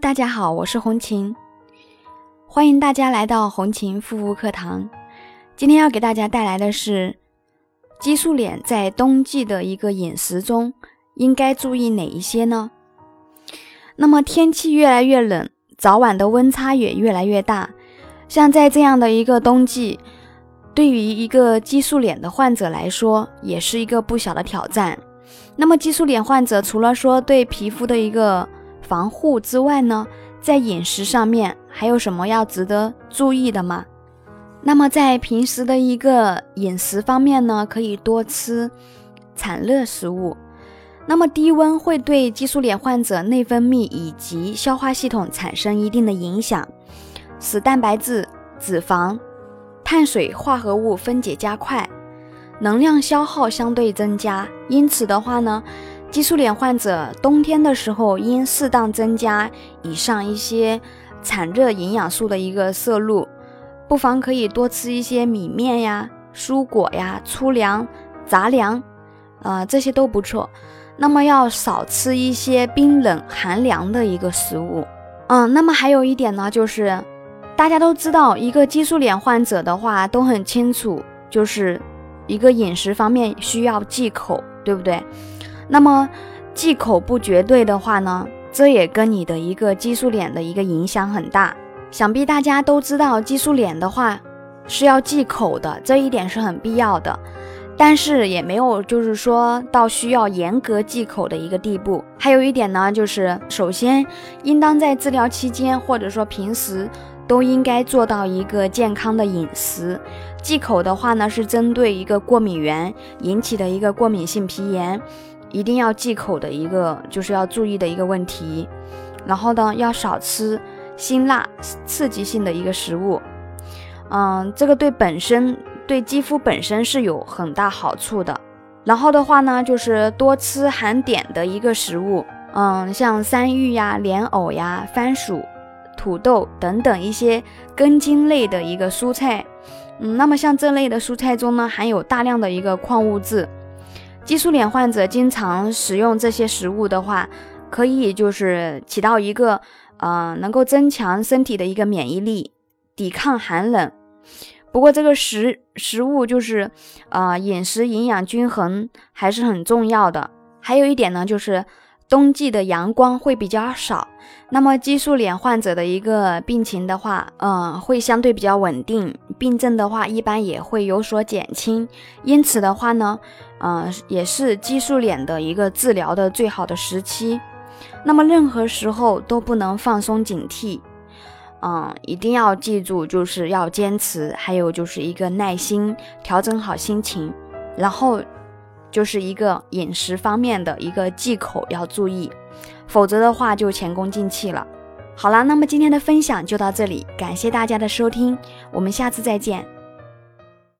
大家好，我是红琴，欢迎大家来到红琴护肤课堂。今天要给大家带来的是激素脸在冬季的一个饮食中应该注意哪一些呢？那么天气越来越冷，早晚的温差也越来越大，像在这样的一个冬季，对于一个激素脸的患者来说，也是一个不小的挑战。那么激素脸患者除了说对皮肤的一个防护之外呢，在饮食上面还有什么要值得注意的吗？那么在平时的一个饮食方面呢，可以多吃产热食物。那么低温会对激素脸患者内分泌以及消化系统产生一定的影响，使蛋白质、脂肪、碳水化合物分解加快，能量消耗相对增加。因此的话呢。激素脸患者冬天的时候，应适当增加以上一些产热营养素的一个摄入，不妨可以多吃一些米面呀、蔬果呀、粗粮、杂粮，呃，这些都不错。那么要少吃一些冰冷寒凉的一个食物。嗯，那么还有一点呢，就是大家都知道，一个激素脸患者的话都很清楚，就是一个饮食方面需要忌口，对不对？那么忌口不绝对的话呢，这也跟你的一个激素脸的一个影响很大。想必大家都知道，激素脸的话是要忌口的，这一点是很必要的。但是也没有就是说到需要严格忌口的一个地步。还有一点呢，就是首先应当在治疗期间或者说平时都应该做到一个健康的饮食。忌口的话呢，是针对一个过敏源引起的一个过敏性皮炎。一定要忌口的一个，就是要注意的一个问题。然后呢，要少吃辛辣、刺激性的一个食物。嗯，这个对本身对肌肤本身是有很大好处的。然后的话呢，就是多吃含碘的一个食物。嗯，像山芋呀、莲藕呀、番薯、土豆等等一些根茎类的一个蔬菜。嗯，那么像这类的蔬菜中呢，含有大量的一个矿物质。激素脸患者经常食用这些食物的话，可以就是起到一个呃能够增强身体的一个免疫力，抵抗寒冷。不过这个食食物就是呃饮食营养均衡还是很重要的。还有一点呢，就是冬季的阳光会比较少，那么激素脸患者的一个病情的话，嗯会相对比较稳定，病症的话一般也会有所减轻。因此的话呢。嗯，也是激素脸的一个治疗的最好的时期。那么任何时候都不能放松警惕，嗯，一定要记住，就是要坚持，还有就是一个耐心，调整好心情，然后就是一个饮食方面的一个忌口要注意，否则的话就前功尽弃了。好了，那么今天的分享就到这里，感谢大家的收听，我们下次再见。